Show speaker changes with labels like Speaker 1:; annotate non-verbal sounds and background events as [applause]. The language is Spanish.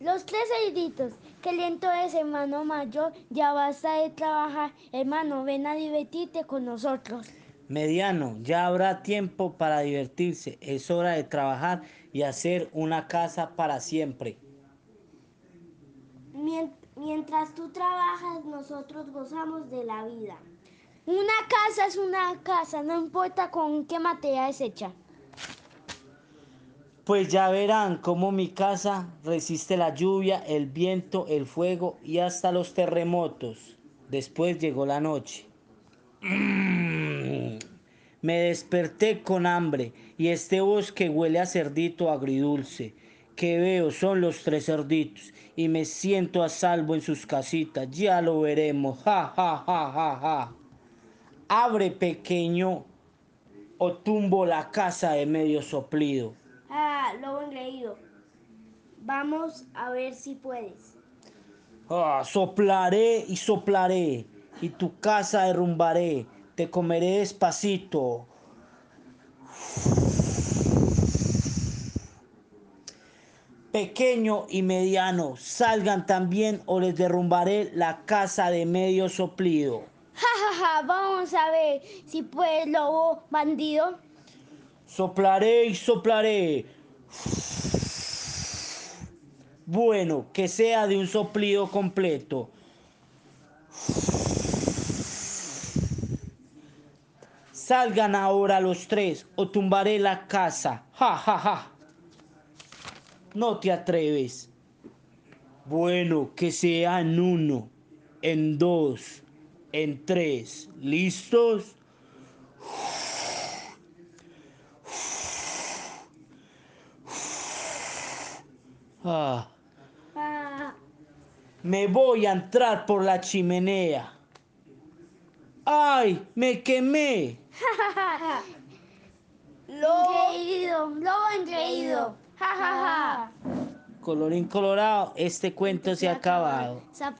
Speaker 1: Los tres cerditos. Qué lento es, hermano mayor. Ya basta de trabajar. Hermano, ven a divertirte con nosotros.
Speaker 2: Mediano, ya habrá tiempo para divertirse. Es hora de trabajar y hacer una casa para siempre.
Speaker 1: Mien- Mientras tú trabajas, nosotros gozamos de la vida. Una casa es una casa, no importa con qué material es hecha.
Speaker 2: Pues ya verán cómo mi casa resiste la lluvia, el viento, el fuego y hasta los terremotos. Después llegó la noche. Mm. Me desperté con hambre y este bosque huele a cerdito agridulce. Que veo son los tres cerditos y me siento a salvo en sus casitas. Ya lo veremos. Ja, ja, ja, ja, ja. Abre pequeño o tumbo la casa de medio soplido.
Speaker 1: Lobo engreído. Vamos a ver si puedes.
Speaker 2: Ah, soplaré y soplaré, y tu casa derrumbaré, te comeré despacito. Pequeño y mediano, salgan también o les derrumbaré la casa de medio soplido.
Speaker 1: Ja, ja, ja, vamos a ver si puedes, lobo bandido.
Speaker 2: Soplaré y soplaré. Bueno, que sea de un soplido completo. Salgan ahora los tres o tumbaré la casa. Ja, ja, ja. No te atreves. Bueno, que sea en uno, en dos, en tres. ¿Listos? Ah.
Speaker 1: Ah,
Speaker 2: Me voy a entrar por la chimenea. ¡Ay! ¡Me quemé! [laughs]
Speaker 1: lobo engreído, lobo engreído. Ja, ja, ja.
Speaker 2: Colorín colorado, este cuento se ha acabado.